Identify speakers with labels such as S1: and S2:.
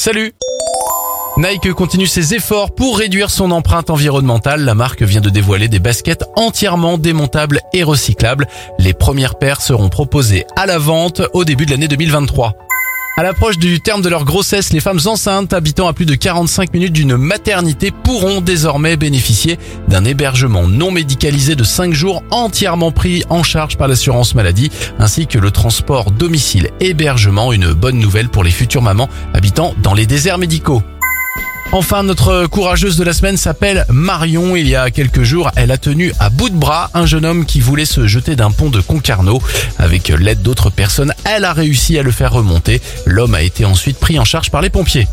S1: Salut Nike continue ses efforts pour réduire son empreinte environnementale. La marque vient de dévoiler des baskets entièrement démontables et recyclables. Les premières paires seront proposées à la vente au début de l'année 2023. À l'approche du terme de leur grossesse, les femmes enceintes habitant à plus de 45 minutes d'une maternité pourront désormais bénéficier d'un hébergement non médicalisé de 5 jours entièrement pris en charge par l'assurance maladie, ainsi que le transport domicile-hébergement, une bonne nouvelle pour les futures mamans habitant dans les déserts médicaux. Enfin, notre courageuse de la semaine s'appelle Marion. Il y a quelques jours, elle a tenu à bout de bras un jeune homme qui voulait se jeter d'un pont de Concarneau. Avec l'aide d'autres personnes, elle a réussi à le faire remonter. L'homme a été ensuite pris en charge par les pompiers.